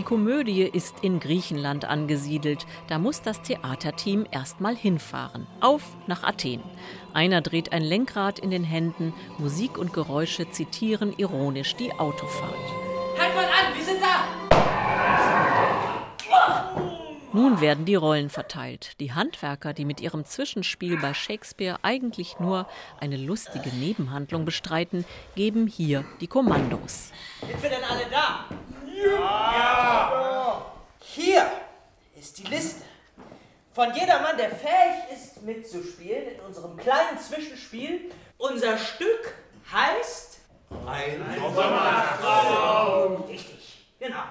Die Komödie ist in Griechenland angesiedelt. Da muss das Theaterteam erstmal hinfahren. Auf nach Athen. Einer dreht ein Lenkrad in den Händen. Musik und Geräusche zitieren ironisch die Autofahrt. Halt mal an, wir sind da! Nun werden die Rollen verteilt. Die Handwerker, die mit ihrem Zwischenspiel bei Shakespeare eigentlich nur eine lustige Nebenhandlung bestreiten, geben hier die Kommandos. Sind wir denn alle da? Ja! Hier ist die Liste. Von jedermann, der fähig ist mitzuspielen in unserem kleinen Zwischenspiel. Unser Stück heißt Ein Sommertraum. Richtig, genau.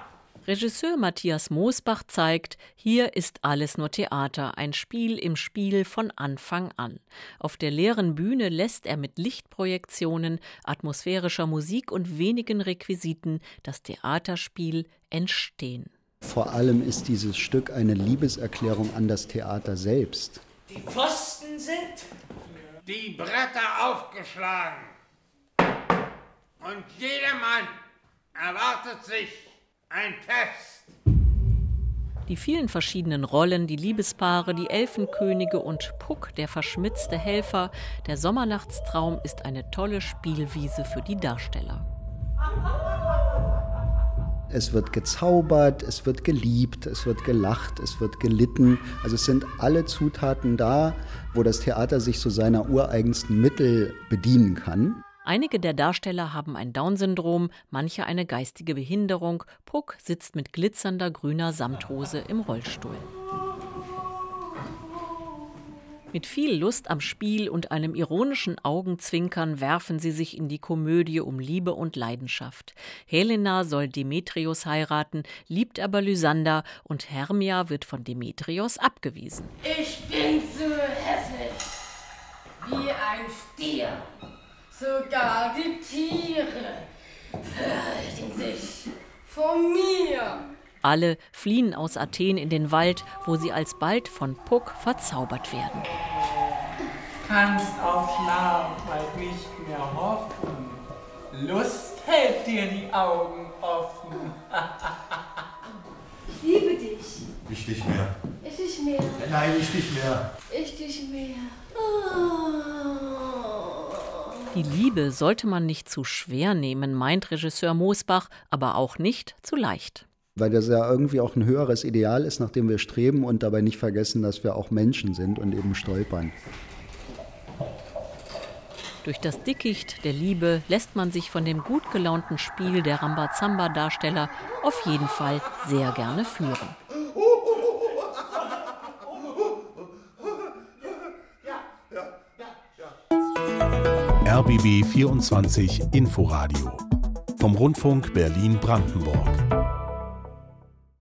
Regisseur Matthias Moosbach zeigt, hier ist alles nur Theater, ein Spiel im Spiel von Anfang an. Auf der leeren Bühne lässt er mit Lichtprojektionen, atmosphärischer Musik und wenigen Requisiten das Theaterspiel entstehen. Vor allem ist dieses Stück eine Liebeserklärung an das Theater selbst. Die Pfosten sind Die Bretter aufgeschlagen. Und jedermann erwartet sich ein Fest. Die vielen verschiedenen Rollen, die Liebespaare, die Elfenkönige und Puck, der verschmitzte Helfer, der Sommernachtstraum ist eine tolle Spielwiese für die Darsteller. Es wird gezaubert, es wird geliebt, es wird gelacht, es wird gelitten. Also es sind alle Zutaten da, wo das Theater sich so seiner ureigensten Mittel bedienen kann. Einige der Darsteller haben ein Down-Syndrom, manche eine geistige Behinderung. Puck sitzt mit glitzernder grüner Samthose im Rollstuhl. Mit viel Lust am Spiel und einem ironischen Augenzwinkern werfen sie sich in die Komödie um Liebe und Leidenschaft. Helena soll Demetrios heiraten, liebt aber Lysander und Hermia wird von Demetrios abgewiesen. Ich bin so hässlich wie ein Stier. Sogar die Tiere fürchten sich vor mir. Alle fliehen aus Athen in den Wald, wo sie alsbald von Puck verzaubert werden. Kannst auf Schlaf bald nicht mehr hoffen. Lust hält dir die Augen offen. Ich liebe dich. Ich nicht mehr. Ich dich mehr. Nein, ich nicht mehr. Ich dich mehr. Oh. Die Liebe sollte man nicht zu schwer nehmen, meint Regisseur Moosbach, aber auch nicht zu leicht. Weil das ja irgendwie auch ein höheres Ideal ist, nach dem wir streben und dabei nicht vergessen, dass wir auch Menschen sind und eben stolpern. Durch das Dickicht der Liebe lässt man sich von dem gut gelaunten Spiel der Rambazamba-Darsteller auf jeden Fall sehr gerne führen. RBB 24 Inforadio vom Rundfunk Berlin-Brandenburg.